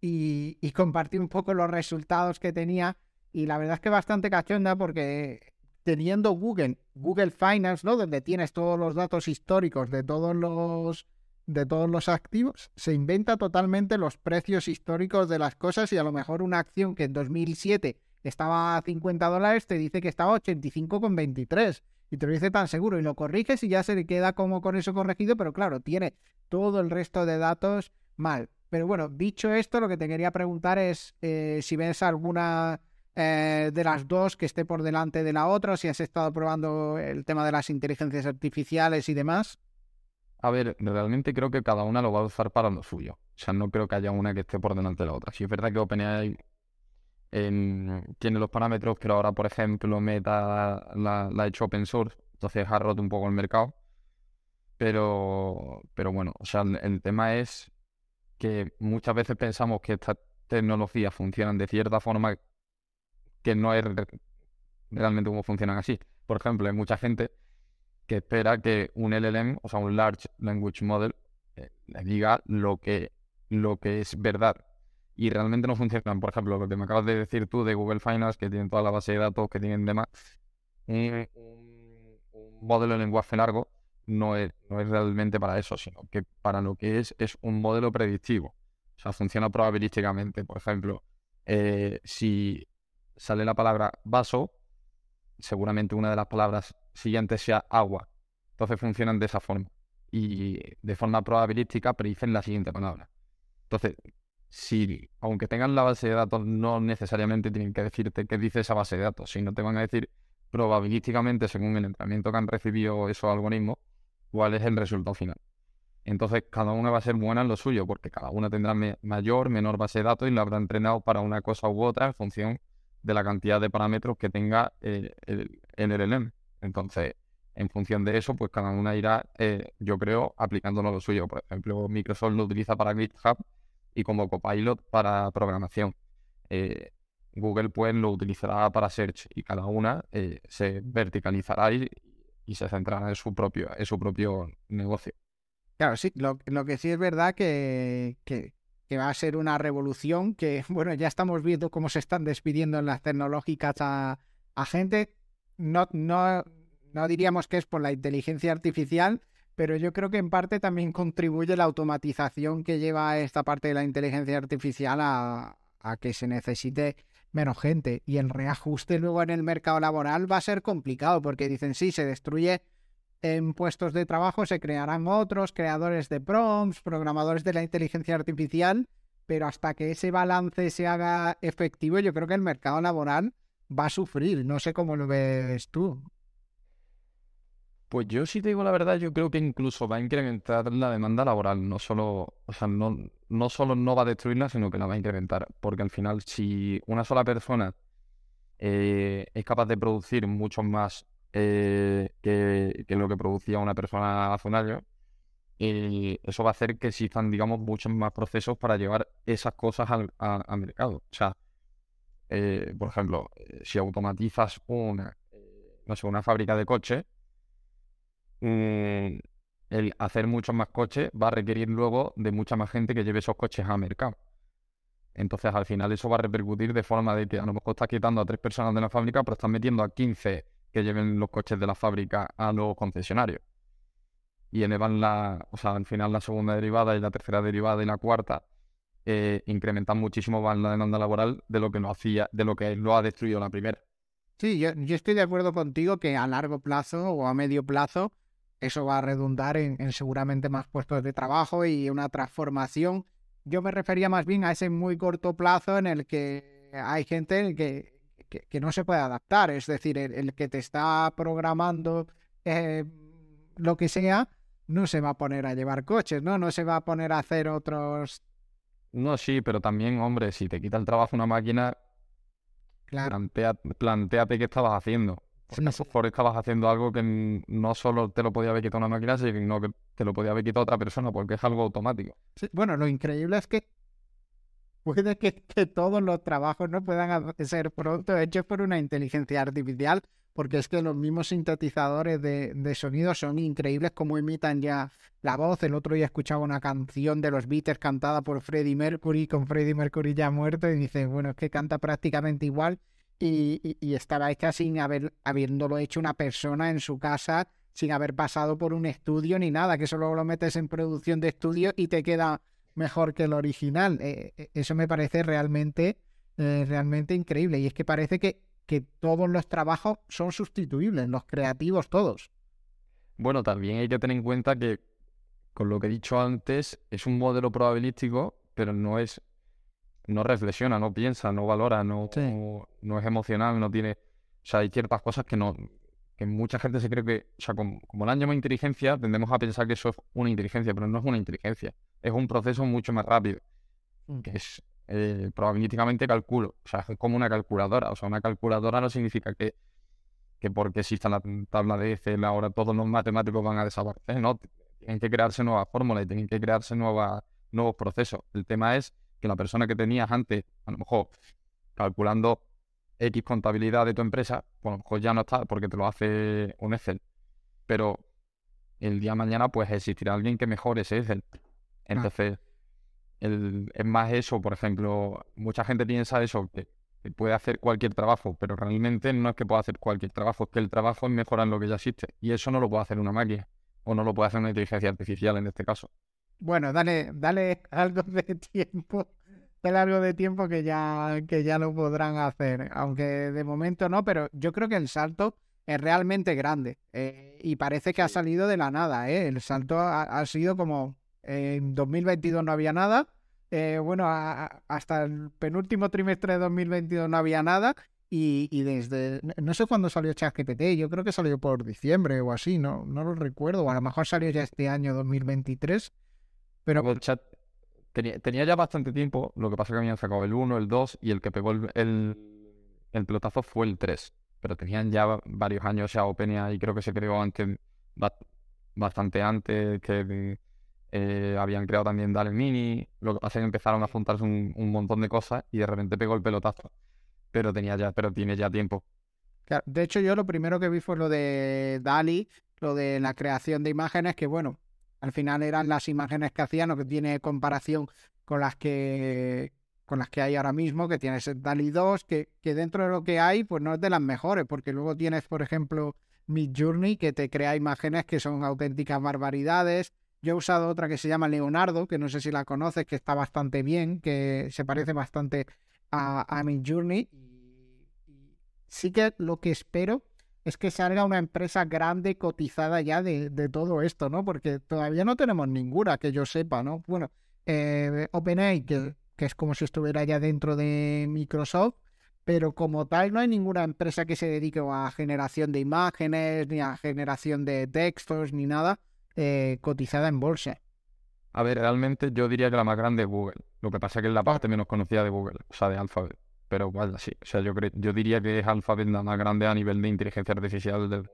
y, y compartir un poco los resultados que tenía y la verdad es que bastante cachonda porque teniendo Google, Google Finance, ¿no? Donde tienes todos los datos históricos de todos los de todos los activos, se inventa totalmente los precios históricos de las cosas y a lo mejor una acción que en 2007 estaba a 50 dólares te dice que estaba a 85,23 y te lo dice tan seguro y lo corriges y ya se le queda como con eso corregido, pero claro, tiene todo el resto de datos mal. Pero bueno, dicho esto, lo que te quería preguntar es eh, si ves alguna eh, de las dos que esté por delante de la otra, si has estado probando el tema de las inteligencias artificiales y demás. A ver, realmente creo que cada una lo va a usar para lo suyo. O sea, no creo que haya una que esté por delante de la otra. Si es verdad que OpenAI tiene los parámetros, pero ahora, por ejemplo, Meta la, ha hecho open source, entonces ha roto un poco el mercado. Pero, pero bueno, o sea, el tema es que muchas veces pensamos que estas tecnologías funcionan de cierta forma que no es realmente cómo funcionan así. Por ejemplo, hay mucha gente que espera que un LLM, o sea, un Large Language Model, eh, le diga lo que, lo que es verdad. Y realmente no funcionan. Por ejemplo, lo que me acabas de decir tú de Google Finance, que tienen toda la base de datos, que tienen demás. Un, modelo de lenguaje largo no es, no es realmente para eso, sino que para lo que es es un modelo predictivo. O sea, funciona probabilísticamente. Por ejemplo, eh, si sale la palabra vaso, seguramente una de las palabras siguientes sea agua. Entonces funcionan de esa forma. Y de forma probabilística predicen la siguiente palabra. Entonces, si, aunque tengan la base de datos, no necesariamente tienen que decirte qué dice esa base de datos, sino te van a decir probabilísticamente, según el entrenamiento que han recibido esos algoritmos, cuál es el resultado final. Entonces, cada una va a ser buena en lo suyo, porque cada una tendrá mayor, menor base de datos y la habrá entrenado para una cosa u otra en función de la cantidad de parámetros que tenga el, el, LLM. Entonces, en función de eso, pues cada una irá, eh, yo creo, aplicándolo lo suyo. Por ejemplo, Microsoft lo utiliza para GitHub y como copilot para programación. Eh, Google pues lo utilizará para search y cada una eh, se verticalizará y, se centrará en su propio, en su propio negocio. Claro, sí, lo, lo que sí es verdad que, que, que va a ser una revolución que, bueno, ya estamos viendo cómo se están despidiendo en las tecnológicas a, gente. No, no, no diríamos que es por la inteligencia artificial, pero yo creo que en parte también contribuye la automatización que lleva esta parte de la inteligencia artificial a, a que se necesite menos gente. Y el reajuste luego en el mercado laboral va a ser complicado porque dicen, sí, se destruye en puestos de trabajo se crearán otros creadores de prompts, programadores de la inteligencia artificial, pero hasta que ese balance se haga efectivo, yo creo que el mercado laboral va a sufrir. No sé cómo lo ves tú. Pues yo sí te digo la verdad, yo creo que incluso va a incrementar la demanda laboral, no solo, o sea, no, no solo no va a destruirla, sino que la va a incrementar, porque al final si una sola persona eh, es capaz de producir muchos más eh, que, lo que producía una persona hace un. Y eso va a hacer que existan, digamos, muchos más procesos para llevar esas cosas al, mercado. O sea, eh, por ejemplo, eh, si automatizas una, no sé, una fábrica de coches, mm, el hacer muchos más coches va a requerir luego de mucha más gente que lleve esos coches al mercado. Entonces, al final, eso va a repercutir de forma de que a lo mejor estás quitando a tres personas de la fábrica, pero estás metiendo a 15 que lleven los coches de la fábrica a los concesionarios. Y elevan la, o sea, al final la segunda derivada y la tercera derivada y la cuarta eh, incrementan muchísimo más la demanda laboral de lo que lo hacía, de lo que lo ha destruido la primera. Sí, yo, estoy de acuerdo contigo que a largo plazo o a medio plazo eso va a redundar en, seguramente más puestos de trabajo y una transformación. Yo me refería más bien a ese muy corto plazo en el que hay gente que que, no se puede adaptar. Es decir, el, que te está programando eh, lo que sea, no se va a poner a llevar coches, ¿no? No se va a poner a hacer otros... No, sí, pero también, hombre, si te quita el trabajo una máquina, claro. planteate qué estabas haciendo. Porque a lo mejor estabas haciendo algo que no solo te lo podía haber quitado una máquina, sino que te lo podía haber quitado otra persona, porque es algo automático. bueno, lo increíble es que puede que, todos los trabajos no puedan ser pronto hechos por una inteligencia artificial, porque es que los mismos sintetizadores de, sonido son increíbles como imitan ya la voz. El otro día escuchaba una canción de los Beatles cantada por Freddie Mercury, con Freddie Mercury ya muerto, y dice, bueno, es que canta prácticamente igual. y, y, estaba hecha sin haber, habiéndolo hecho una persona en su casa, sin haber pasado por un estudio ni nada, que eso luego lo metes en producción de estudio y te queda mejor que el original. Eh, eh, eso me parece realmente, eh, realmente increíble. Y es que parece que, que todos los trabajos son sustituibles, los creativos todos. Bueno, también hay que tener en cuenta que, con lo que he dicho antes, es un modelo probabilístico, pero no es no reflexiona, no piensa, no valora, no, no, es emocional, no tiene... O sea, hay ciertas cosas que no... que mucha gente se cree que... O sea, como, como la llama inteligencia, tendemos a pensar que eso es una inteligencia, pero no es una inteligencia. Es un proceso mucho más rápido, mm. que es eh, probabilísticamente calculo. O sea, es como una calculadora. O sea, una calculadora no significa que, que porque exista la tabla de Excel ahora todos los matemáticos van a desaparecer, ¿no? Tienen que crearse nuevas fórmulas y tienen que crearse nuevas, nuevos procesos. El tema es que la persona que tenías antes, a lo mejor calculando X contabilidad de tu empresa, pues lo mejor ya no está porque te lo hace un Excel. Pero el día de mañana, pues existirá alguien que mejore ese Excel. Entonces, es más eso, por ejemplo, mucha gente piensa eso, que, puede hacer cualquier trabajo, pero realmente no es que pueda hacer cualquier trabajo, es que el trabajo es mejorar lo que ya existe. Y eso no lo puede hacer una máquina, o no lo puede hacer una inteligencia artificial en este caso. Bueno, dale, dale algo de tiempo. Dale algo de tiempo que ya, que ya lo podrán hacer. Aunque de momento no, pero yo creo que el salto es realmente grande. Eh, y parece que ha salido de la nada, ¿eh? El salto ha, sido como. en 2022 no había nada. Eh, bueno, hasta el penúltimo trimestre de 2022 no había nada. Y, y, desde, no sé cuándo salió ChatGPT, yo creo que salió por diciembre o así, no, no lo recuerdo, o a lo mejor salió ya este año 2023, pero... El chat tenía, ya bastante tiempo, lo que pasa es que habían sacado el 1, el 2 y el que pegó el, el, pelotazo fue el 3. Pero tenían ya varios años ya OpenAI y creo que se creó antes, bastante antes, que eh, habían creado también Dale Mini. Lo que pasa es que empezaron a juntarse un, un, montón de cosas y de repente pegó el pelotazo. Pero tenía ya, pero tiene ya tiempo. de hecho, yo lo primero que vi fue lo de DALI, lo de la creación de imágenes, que bueno, al final eran las imágenes que hacían, o que tiene comparación con las que con las que hay ahora mismo, que tienes DALI 2, que, que dentro de lo que hay, pues no es de las mejores, porque luego tienes, por ejemplo, Mid Journey, que te crea imágenes que son auténticas barbaridades. Yo he usado otra que se llama Leonardo, que no sé si la conoces, que está bastante bien, que se parece bastante a, a Mid Journey. Sí que lo que espero es que salga una empresa grande cotizada ya de, todo esto, ¿no? Porque todavía no tenemos ninguna que yo sepa, ¿no? Bueno, eh, OpenAI, que, que es como si estuviera ya dentro de Microsoft, pero como tal no hay ninguna empresa que se dedique a generación de imágenes, ni a generación de textos, ni nada eh, cotizada en bolsa. A ver, realmente yo diría que la más grande es Google. Lo que pasa es que es la parte menos conocida de Google, o sea, de Alphabet pero igual sí. O sea, yo, yo diría que es Alphabet la más grande a nivel de inteligencia artificial del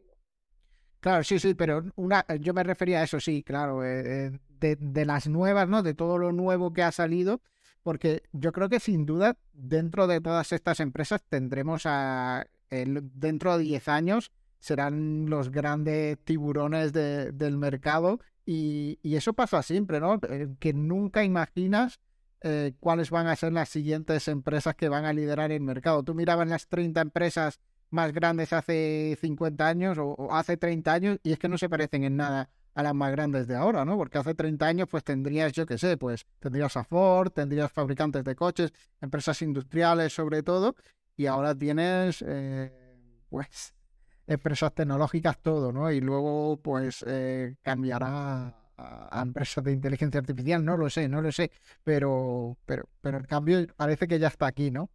Claro, sí, sí, pero una, yo me refería a eso, sí, claro, eh, eh, de, de, las nuevas, ¿no? De todo lo nuevo que ha salido, porque yo creo que sin duda dentro de todas estas empresas tendremos a, dentro de 10 años, serán los grandes tiburones de, del mercado y, y, eso pasa siempre, ¿no? Eh, que nunca imaginas eh, cuáles van a ser las siguientes empresas que van a liderar el mercado. Tú mirabas las 30 empresas más grandes hace 50 años o, hace 30 años y es que no se parecen en nada a las más grandes de ahora, ¿no? Porque hace 30 años pues tendrías, yo qué sé, pues tendrías a Ford, tendrías fabricantes de coches, empresas industriales sobre todo, y ahora tienes, eh, pues, empresas tecnológicas todo, ¿no? Y luego pues eh, cambiará a, empresas de inteligencia artificial, no lo sé, no lo sé, pero, pero, pero el cambio parece que ya está aquí, ¿no?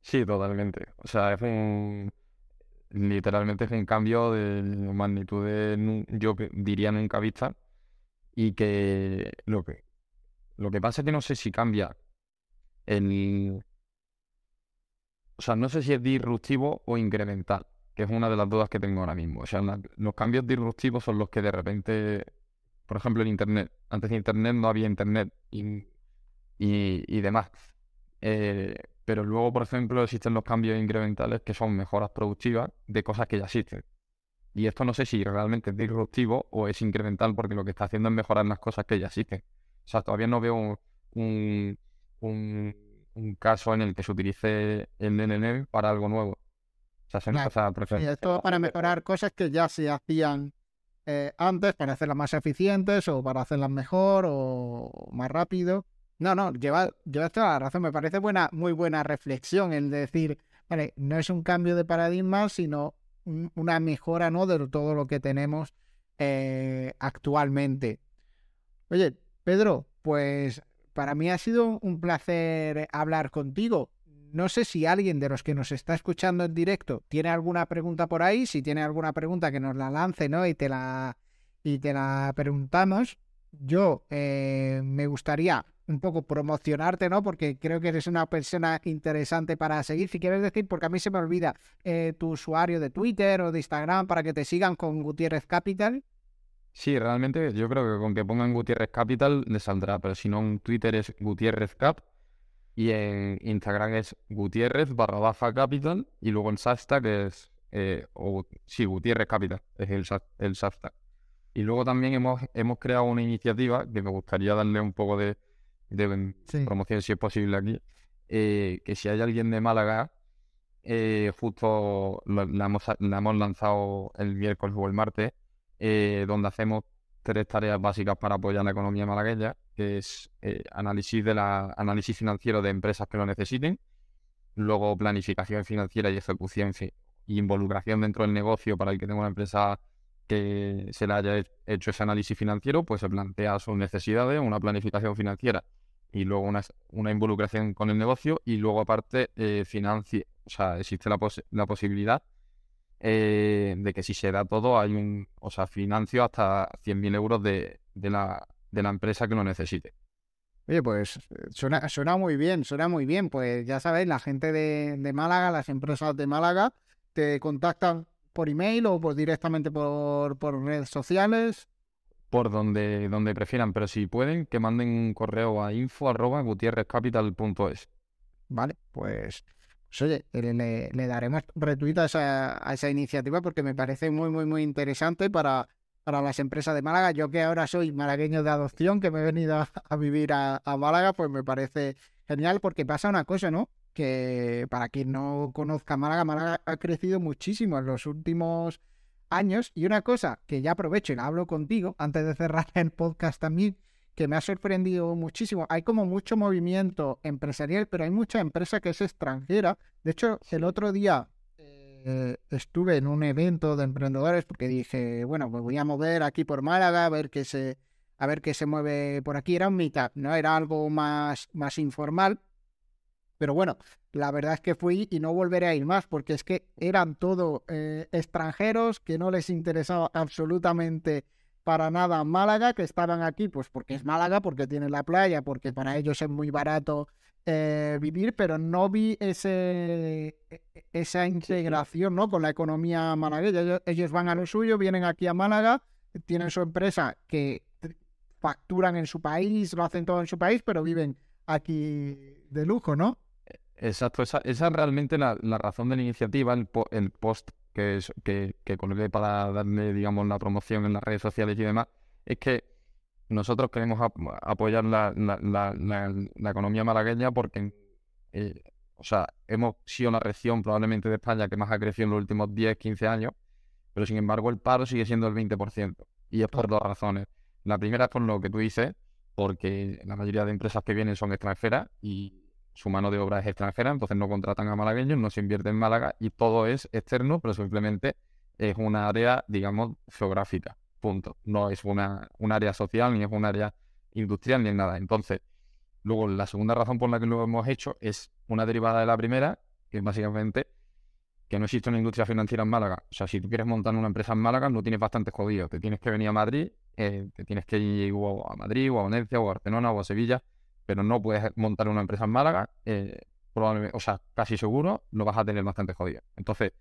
Sí, totalmente. O sea, es un, literalmente es un cambio de magnitud de, yo diría nunca vista, y que lo que, lo que pasa es que no sé si cambia el... O sea, no sé si es disruptivo o incremental, que es una de las dudas que tengo ahora mismo. O sea, los cambios disruptivos son los que de repente por ejemplo, en Internet. Antes de Internet no había Internet y, y, demás. Eh, pero luego, por ejemplo, existen los cambios incrementales que son mejoras productivas de cosas que ya existen. Y esto no sé si realmente es disruptivo o es incremental porque lo que está haciendo es mejorar las cosas que ya existen. O sea, todavía no veo un, un, un caso en el que se utilice el NNN para algo nuevo. O sea, se Claro, pasa a Sí, preferencia. esto para mejorar cosas que ya se hacían eh, antes, para hacerlas más eficientes o para hacerlas mejor o más rápido. No, no, lleva, llevas toda la razón. Me parece buena, muy buena reflexión el decir, vale, no es un cambio de paradigma, sino un- una mejora, ¿no? de todo lo que tenemos eh, actualmente. Oye, Pedro, pues para mí ha sido un placer hablar contigo. No sé si alguien de los que nos está escuchando en directo tiene alguna pregunta por ahí. Si tiene alguna pregunta, que nos la lance, ¿no? Y te la, y te la preguntamos. Yo eh, me gustaría un poco promocionarte, ¿no? Porque creo que eres una persona interesante para seguir. Si quieres decir, porque a mí se me olvida eh, tu usuario de Twitter o de Instagram para que te sigan con Gutiérrez Capital. Sí, realmente yo creo que con que pongan Gutiérrez Capital les saldrá, pero si no en Twitter es Gutiérrez Cap y en Instagram es Gutiérrez barra baja Capital y luego el hashtag es, eh, o, sí, Gutiérrez Capital es el, el hashtag. Y luego también hemos, hemos creado una iniciativa que me gustaría darle un poco de, de Sí. promoción si es posible aquí, eh, que si hay alguien de Málaga, eh, justo la hemos, la hemos lanzado el miércoles o el martes, eh, donde hacemos tres tareas básicas para apoyar la economía malagueña, que es eh, análisis de la, análisis financiero de empresas que lo necesiten, luego planificación financiera y ejecución y involucración dentro del negocio para el que tenga una empresa que se le haya he- hecho ese análisis financiero, pues se plantea sus necesidades, una planificación financiera y luego una, una involucración con el negocio y luego aparte eh, o sea, existe la, pos- la posibilidad eh, de que si se da todo hay un, o sea, financio hasta 100.000 euros de, de la, de la empresa que lo necesite. Oye, pues eh, suena, suena muy bien, suena muy bien. Pues ya sabéis, la gente de, de Málaga, las empresas de Málaga, te contactan por email o por directamente por, por redes sociales. Por donde, donde prefieran, pero si pueden, que manden un correo a info arroba gutierrezcapital.es. Vale, pues, pues oye, le, le- daremos retweet a esa, a esa iniciativa porque me parece muy, muy, muy interesante para, para las empresas de Málaga. Yo que ahora soy malagueño de adopción, que me he venido a, vivir a, a Málaga, pues me parece genial porque pasa una cosa, ¿no? Que para quien no conozca Málaga, Málaga ha crecido muchísimo en los últimos años. Y una cosa que ya aprovecho y la hablo contigo antes de cerrar el podcast también, que me ha sorprendido muchísimo. Hay como mucho movimiento empresarial, pero hay mucha empresa que es extranjera. De hecho, el otro día eh, estuve en un evento de emprendedores porque dije, bueno, pues voy a mover aquí por Málaga a ver qué se, a ver qué se mueve por aquí. Era un meetup, ¿no? Era algo más, más informal. Pero bueno, la verdad es que fui y no volveré a ir más porque es que eran todo eh, extranjeros que no les interesaba absolutamente para nada Málaga, que estaban aquí pues porque es Málaga, porque tiene la playa, porque para ellos es muy barato eh, vivir, pero no vi ese, e- esa integración ¿no? con la economía malagueña. Ellos, ellos van a lo suyo, vienen aquí a Málaga, tienen su empresa que facturan en su país, lo hacen todo en su país, pero viven aquí de lujo, ¿no? Exacto, esa, esa es realmente la, la razón de la iniciativa, el, po- el post que, es, que, que colgué para darle, digamos, la promoción en las redes sociales y demás, es que nosotros queremos ap- apoyar la, la- la- la- la economía malagueña porque, eh, o sea, hemos sido la región probablemente de España que más ha crecido en los últimos 10, 15 años, pero sin embargo el paro sigue siendo el 20%. Y es por dos razones. La primera es por lo que tú dices, porque la mayoría de empresas que vienen son extranjeras y su mano de obra es extranjera, entonces no contratan a malagueños, no se invierte en Málaga y todo es externo, pero simplemente es una área, digamos, geográfica. Punto. No es una, un área social, ni es un área industrial, ni es nada. Entonces, luego la segunda razón por la que lo hemos hecho es una derivada de la primera, que es básicamente que no existe una industria financiera en Málaga. O sea, si tú quieres montar una empresa en Málaga, lo tienes bastante jodido. Te tienes que venir a Madrid, eh, te tienes que ir a Madrid, o a Valencia, o a Barcelona, o a Sevilla, pero no puedes montar una empresa en Málaga, eh, probablemente, o sea, casi seguro lo vas a tener bastante jodido. Entonces,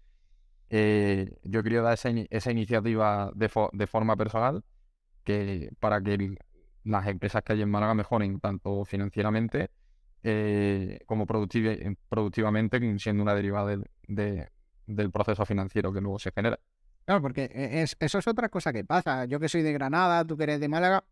eh, yo quería dar esa, esa iniciativa de, de forma personal que para que las empresas que hay en Málaga mejoren tanto financieramente eh, como productiv- productivamente, siendo una derivada de- del proceso financiero que luego se genera. Claro, porque e- es, eso es otra cosa que pasa. Yo que soy de Granada, tú que eres de Málaga,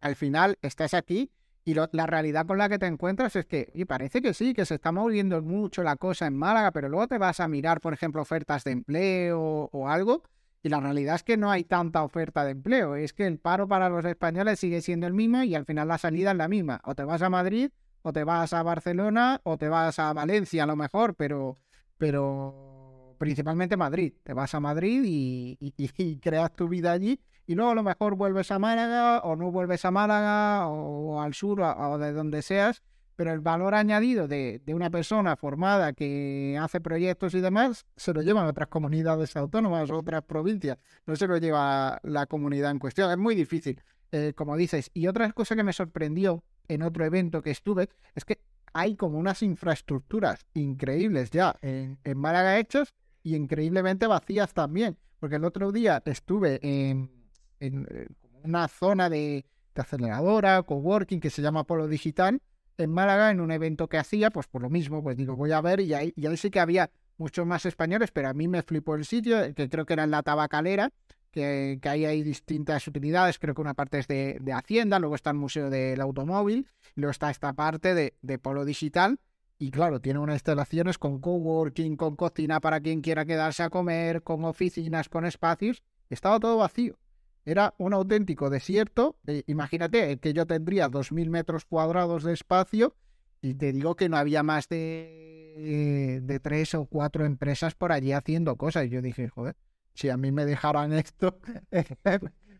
al final estás aquí Y la realidad con la que te encuentras es que, y parece que sí, que se está moviendo mucho la cosa en Málaga, pero luego te vas a mirar, por ejemplo, ofertas de empleo o algo, y la realidad es que no hay tanta oferta de empleo. Es que el paro para los españoles sigue siendo el mismo y al final la salida es la misma. O te vas a Madrid, o te vas a Barcelona, o te vas a Valencia a lo mejor, pero, pero principalmente Madrid. Te vas a Madrid y, y creas tu vida allí y luego a lo mejor vuelves a Málaga o no vuelves a Málaga o, al sur o, de donde seas, pero el valor añadido de, una persona formada que hace proyectos y demás se lo llevan otras comunidades autónomas, otras provincias, no se lo lleva la comunidad en cuestión. Es muy difícil, eh, como dices. Y otra cosa que me sorprendió en otro evento que estuve es que hay como unas infraestructuras increíbles ya en, en Málaga hechas y increíblemente vacías también. Porque el otro día estuve en en, eh, una zona de, aceleradora, coworking que se llama Polo Digital en Málaga en un evento que hacía, pues por lo mismo, pues digo, voy a ver y ahí, y ahí que había muchos más españoles, pero a mí me flipó el sitio, eh, que creo que era en la tabacalera, que, que ahí hay distintas utilidades, creo que una parte es de, Hacienda, luego está el Museo del Automóvil, luego está esta parte de, de Polo Digital, y claro, tiene unas instalaciones con coworking, con cocina para quien quiera quedarse a comer, con oficinas, con espacios, estaba todo vacío. Era un auténtico desierto. Eh, imagínate que yo tendría 2.000 metros cuadrados de espacio y te digo que no había más de, de tres o cuatro empresas por allí haciendo cosas. Y yo dije, joder, si a mí me dejaran esto,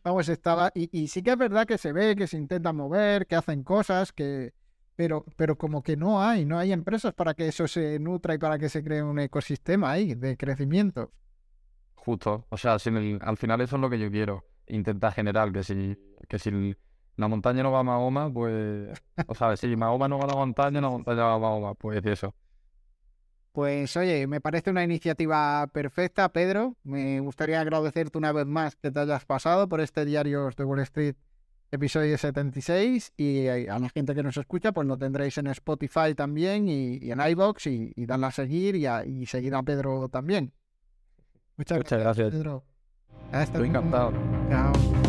vamos, estaba... Y, sí que es verdad que se ve, que se intentan mover, que hacen cosas, que... Pero, pero como que no hay, no hay empresas para que eso se nutra y para que se cree un ecosistema ahí de crecimiento. Justo, o sea, al final eso es lo que yo quiero intenta generar que si, que si la montaña no va a Mahoma, pues, o sea, si Mahoma no va a la montaña, la montaña va a Mahoma, pues eso. Pues oye, me parece una iniciativa perfecta, Pedro. Me gustaría agradecerte una vez más que te hayas pasado por este diario de Wall Street episodio 76 y a la gente que nos escucha pues lo tendréis en Spotify también y, en iBox y, y a seguir y, y seguir a Pedro también. Muchas, gracias, Pedro. Hasta Estoy encantado. Chao.